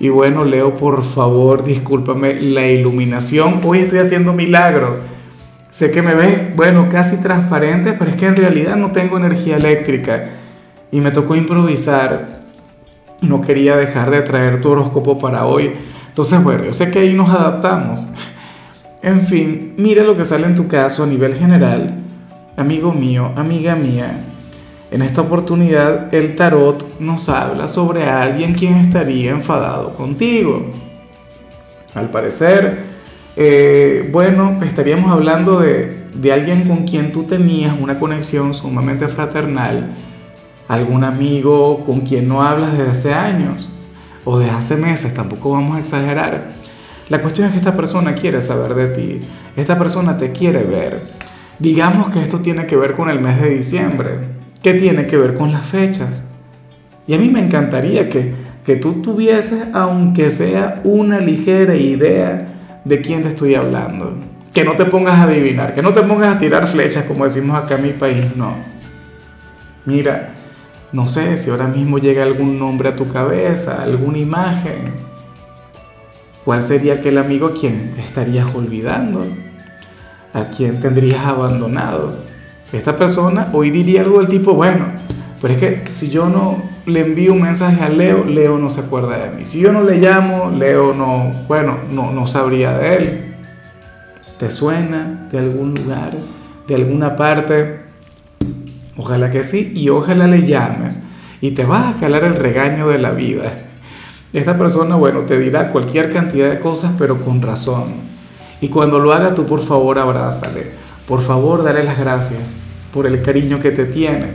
Y bueno, Leo, por favor, discúlpame la iluminación. Hoy estoy haciendo milagros. Sé que me ves, bueno, casi transparente, pero es que en realidad no tengo energía eléctrica. Y me tocó improvisar. No quería dejar de traer tu horóscopo para hoy. Entonces, bueno, yo sé que ahí nos adaptamos. En fin, mira lo que sale en tu caso a nivel general. Amigo mío, amiga mía, en esta oportunidad el tarot nos habla sobre alguien quien estaría enfadado contigo. Al parecer, eh, bueno, estaríamos hablando de, de alguien con quien tú tenías una conexión sumamente fraternal, algún amigo con quien no hablas desde hace años o desde hace meses, tampoco vamos a exagerar. La cuestión es que esta persona quiere saber de ti, esta persona te quiere ver. Digamos que esto tiene que ver con el mes de diciembre. ¿Qué tiene que ver con las fechas. Y a mí me encantaría que, que tú tuvieses, aunque sea una ligera idea de quién te estoy hablando. Que no te pongas a adivinar, que no te pongas a tirar flechas como decimos acá en mi país, no. Mira, no sé si ahora mismo llega algún nombre a tu cabeza, alguna imagen. ¿Cuál sería aquel amigo a quien estarías olvidando? ¿A quien tendrías abandonado? Esta persona hoy diría algo del tipo, bueno, pero es que si yo no le envío un mensaje a Leo, Leo no se acuerda de mí. Si yo no le llamo, Leo no, bueno, no, no sabría de él. ¿Te suena de algún lugar, de alguna parte? Ojalá que sí, y ojalá le llames. Y te vas a calar el regaño de la vida. Esta persona, bueno, te dirá cualquier cantidad de cosas, pero con razón. Y cuando lo haga, tú por favor abrázale. Por favor, dale las gracias por el cariño que te tiene,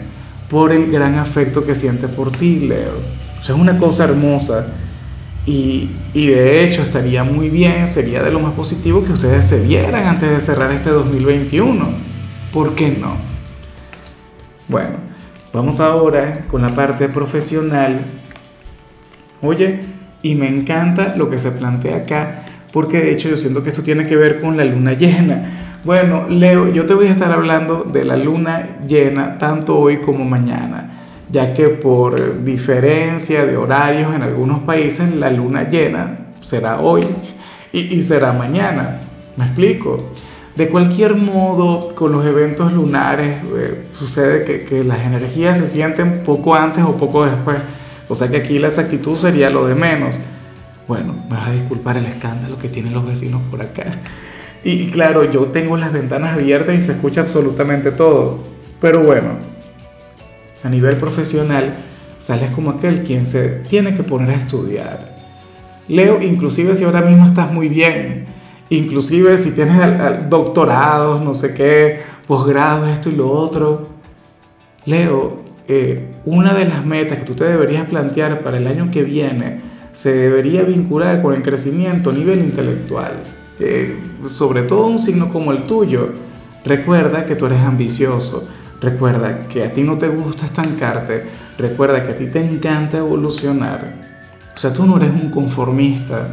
por el gran afecto que siente por ti, Leo. O sea, es una cosa hermosa. Y, y, de hecho estaría muy bien, sería de lo más positivo que ustedes se vieran antes de cerrar este 2021. ¿Por qué no? Bueno, vamos ahora con la parte profesional. Oye, y me encanta lo que se plantea acá, porque de hecho yo siento que esto tiene que ver con la luna llena. Bueno, Leo, yo te voy a estar hablando de la luna llena tanto hoy como mañana, ya que por diferencia de horarios en algunos países la luna llena será hoy y, será mañana. ¿Me explico? De cualquier modo, con los eventos lunares eh, sucede que, que las energías se sienten poco antes o poco después. O sea que aquí la exactitud sería lo de menos. Bueno, me vas a disculpar el escándalo que tienen los vecinos por acá. Y claro, yo tengo las ventanas abiertas y se escucha absolutamente todo. Pero bueno, a nivel profesional, sales como aquel quien se tiene que poner a estudiar. Leo, inclusive si ahora mismo estás muy bien, inclusive si tienes doctorados, no sé qué, posgrados, esto y lo otro. Leo, eh, una de las metas que tú te deberías plantear para el año que viene se debería vincular con el crecimiento a nivel intelectual sobre todo un signo como el tuyo, recuerda que tú eres ambicioso, recuerda que a ti no te gusta estancarte, recuerda que a ti te encanta evolucionar. O sea, tú no eres un conformista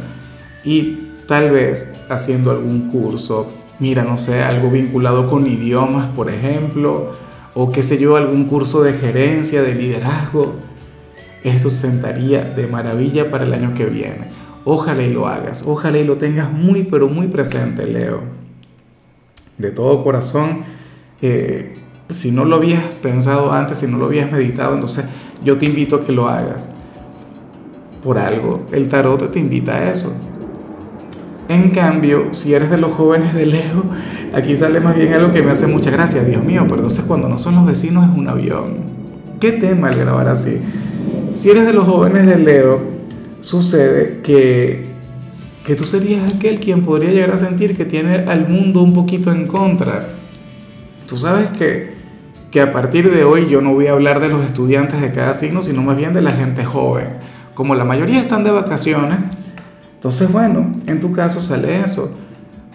y tal vez haciendo algún curso, mira, no sé, algo vinculado con idiomas, por ejemplo, o qué sé yo, algún curso de gerencia, de liderazgo, esto se sentaría de maravilla para el año que viene. Ojalá y lo hagas, ojalá y lo tengas muy, pero muy presente, Leo. De todo corazón, eh, si no lo habías pensado antes, si no lo habías meditado, entonces yo te invito a que lo hagas. Por algo, el tarot te invita a eso. En cambio, si eres de los jóvenes de Leo, aquí sale más bien algo que me hace mucha gracia, Dios mío, pero entonces cuando no son los vecinos es un avión. ¿Qué tema el grabar así? Si eres de los jóvenes de Leo, sucede que, que tú serías aquel quien podría llegar a sentir que tiene al mundo un poquito en contra. Tú sabes que, que a partir de hoy yo no voy a hablar de los estudiantes de cada signo, sino más bien de la gente joven. Como la mayoría están de vacaciones, entonces bueno, en tu caso sale eso.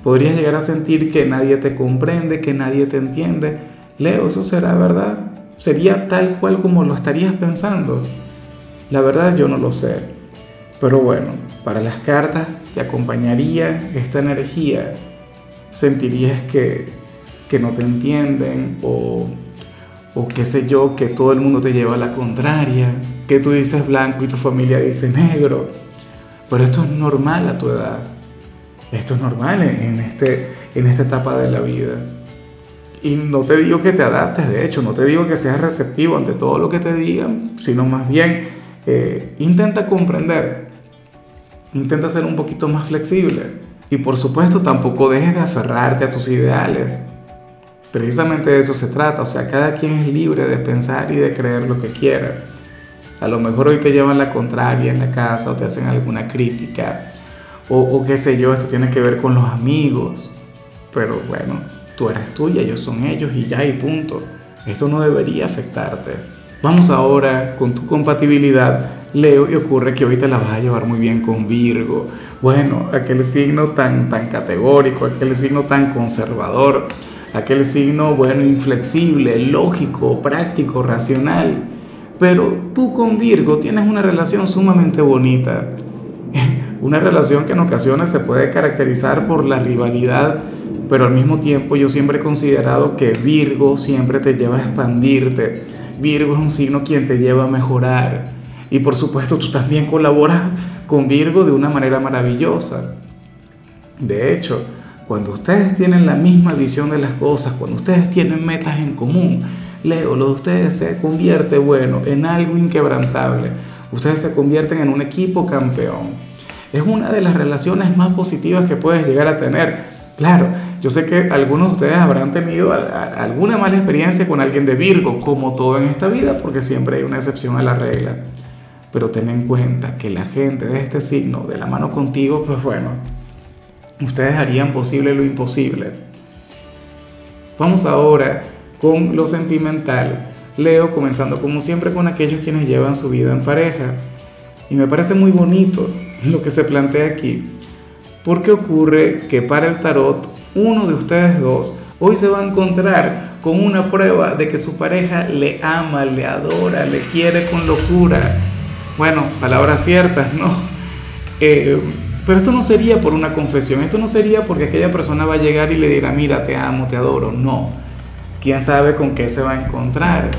Podrías llegar a sentir que nadie te comprende, que nadie te entiende. Leo, ¿eso será verdad? ¿Sería tal cual como lo estarías pensando? La verdad yo no lo sé. Pero bueno, para las cartas te acompañaría esta energía. Sentirías que, que no te entienden o, o qué sé yo, que todo el mundo te lleva a la contraria, que tú dices blanco y tu familia dice negro. Pero esto es normal a tu edad. Esto es normal en, este, en esta etapa de la vida. Y no te digo que te adaptes, de hecho, no te digo que seas receptivo ante todo lo que te digan, sino más bien eh, intenta comprender, intenta ser un poquito más flexible. Y por supuesto tampoco dejes de aferrarte a tus ideales. Precisamente de eso se trata, o sea, cada quien es libre de pensar y de creer lo que quiera. A lo mejor hoy te llevan la contraria en la casa o te hacen alguna crítica o, qué sé yo, esto tiene que ver con los amigos. Pero bueno, tú eres tuya, ellos son ellos y ya y punto. Esto no debería afectarte. Vamos ahora con tu compatibilidad, Leo, y ocurre que hoy te la vas a llevar muy bien con Virgo. Bueno, aquel signo tan, tan categórico, aquel signo tan conservador, aquel signo, bueno, inflexible, lógico, práctico, racional pero tú con Virgo tienes una relación sumamente bonita. Una relación que en ocasiones se puede caracterizar por la rivalidad, pero al mismo tiempo yo siempre he considerado que Virgo siempre te lleva a expandirte. Virgo es un signo quien te lleva a mejorar. Y por supuesto tú también colaboras con Virgo de una manera maravillosa. De hecho, cuando ustedes tienen la misma visión de las cosas, cuando ustedes tienen metas en común, Leo, lo de ustedes se convierte, bueno, en algo inquebrantable. Ustedes se convierten en un equipo campeón. Es una de las relaciones más positivas que puedes llegar a tener. Claro, yo sé que algunos de ustedes habrán tenido alguna mala experiencia con alguien de Virgo, como todo en esta vida, porque siempre hay una excepción a la regla. Pero ten en cuenta que la gente de este signo, de la mano contigo, pues bueno, ustedes harían posible lo imposible. Vamos ahora con lo sentimental. Leo comenzando como siempre con aquellos quienes llevan su vida en pareja. Y me parece muy bonito lo que se plantea aquí. Porque ocurre que para el tarot, uno de ustedes dos hoy se va a encontrar con una prueba de que su pareja le ama, le adora, le quiere con locura. Bueno, palabras ciertas, ¿no? Eh, pero esto no sería por una confesión, esto no sería porque aquella persona va a llegar y le dirá, mira, te amo, te adoro, no quién sabe con qué se va a encontrar.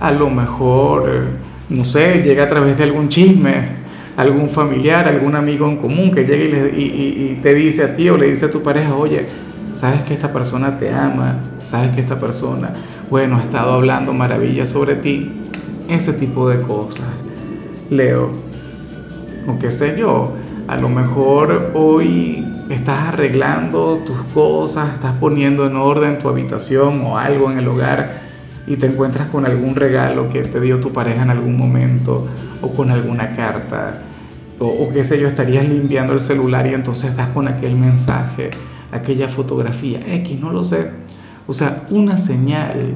A lo mejor, eh, no sé, llega a través de algún chisme, algún familiar, algún amigo en común que llegue y, te dice a ti o le dice a tu pareja, oye, sabes que esta persona te ama, sabes que esta persona, bueno, ha estado hablando maravillas sobre ti, ese tipo de cosas. Leo, o qué sé yo, a lo mejor hoy estás arreglando tus cosas, estás poniendo en orden tu habitación o algo en el hogar y te encuentras con algún regalo que te dio tu pareja en algún momento o con alguna carta. O, qué sé yo, estarías limpiando el celular y entonces das con aquel mensaje, aquella fotografía, X, no lo sé. O sea, una señal,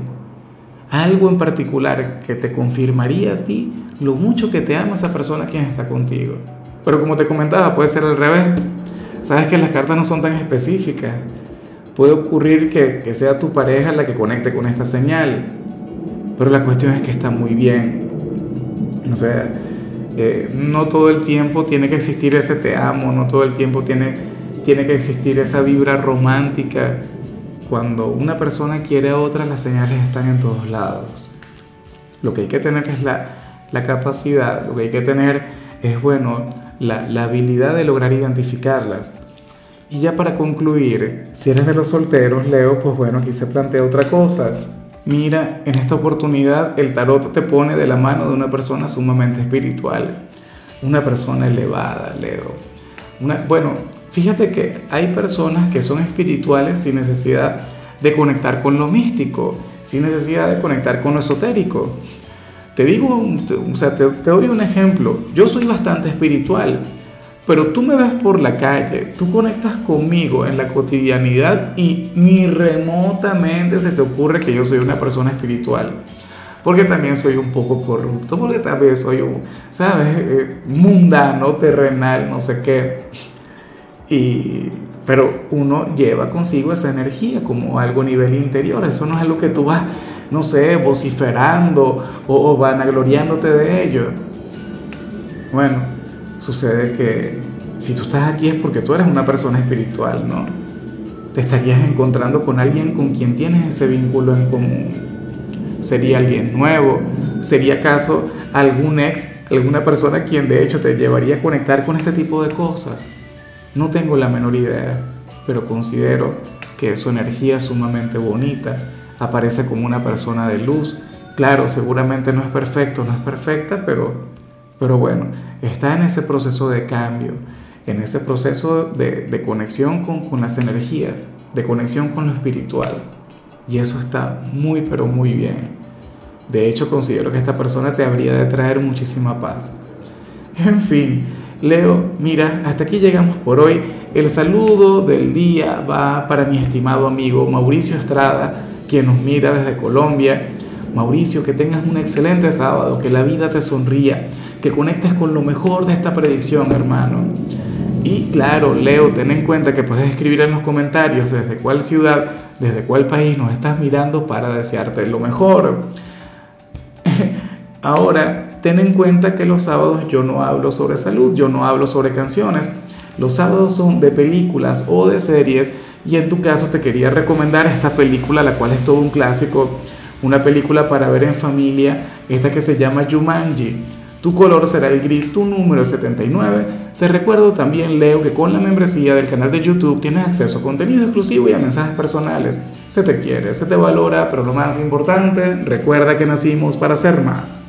algo en particular que te confirmaría a ti lo mucho que te ama esa persona quien está contigo. Pero como te comentaba, puede ser al revés Sabes que las cartas no son tan específicas. Puede ocurrir que, sea tu pareja la que conecte con esta señal, pero la cuestión es que está muy bien. O sea, eh, no todo el tiempo tiene que existir ese te amo, no todo el tiempo tiene, tiene que existir esa vibra romántica. Cuando una persona quiere a otra, las señales están en todos lados. Lo que hay que tener es la, la capacidad, lo que hay que tener es, bueno, la, habilidad de lograr identificarlas. Y ya para concluir, si eres de los solteros, Leo, pues bueno, aquí se plantea otra cosa. Mira, en esta oportunidad el tarot te pone de la mano de una persona sumamente espiritual, una persona elevada, Leo. Una, bueno, fíjate que hay personas que son espirituales sin necesidad de conectar con lo místico, sin necesidad de conectar con lo esotérico. Te digo, o sea, te, doy un ejemplo. Yo soy bastante espiritual, pero tú me ves por la calle, tú conectas conmigo en la cotidianidad y ni remotamente se te ocurre que yo soy una persona espiritual. Porque también soy un poco corrupto, porque también soy, un, ¿sabes? Eh, mundano, terrenal, no sé qué. Y, pero uno lleva consigo esa energía como algo a nivel interior, eso no es algo que tú vas, no sé, vociferando o, o vanagloriándote de ello. Bueno, sucede que si tú estás aquí es porque tú eres una persona espiritual, ¿no? Te estarías encontrando con alguien con quien tienes ese vínculo en común. Sería alguien nuevo, sería acaso algún ex, alguna persona quien de hecho te llevaría a conectar con este tipo de cosas. No tengo la menor idea, pero considero que su energía sumamente bonita, aparece como una persona de luz. Claro, seguramente no es perfecto, no es perfecta, pero, pero bueno, está en ese proceso de cambio, en ese proceso de, de conexión con, con las energías, de conexión con lo espiritual. Y eso está muy, pero muy bien. De hecho, considero que esta persona te habría de traer muchísima paz. En fin, Leo, mira, hasta aquí llegamos por hoy. El saludo del día va para mi estimado amigo Mauricio Estrada, quien nos mira desde Colombia. Mauricio, que tengas un excelente sábado, que la vida te sonría, que conectes con lo mejor de esta predicción, hermano. Y claro, Leo, ten en cuenta que puedes escribir en los comentarios desde cuál ciudad, desde cuál país nos estás mirando para desearte lo mejor. Ahora, ten en cuenta que los sábados yo no hablo sobre salud, yo no hablo sobre canciones. Los sábados son de películas o de series y en tu caso te quería recomendar esta película, la cual es todo un clásico, una película para ver en familia, esta que se llama Jumanji. Tu color será el gris, tu número es 79. Te recuerdo también, Leo, que con la membresía del canal de YouTube tienes acceso a contenido exclusivo y a mensajes personales. Se te quiere, se te valora, pero lo más importante, recuerda que nacimos para ser más.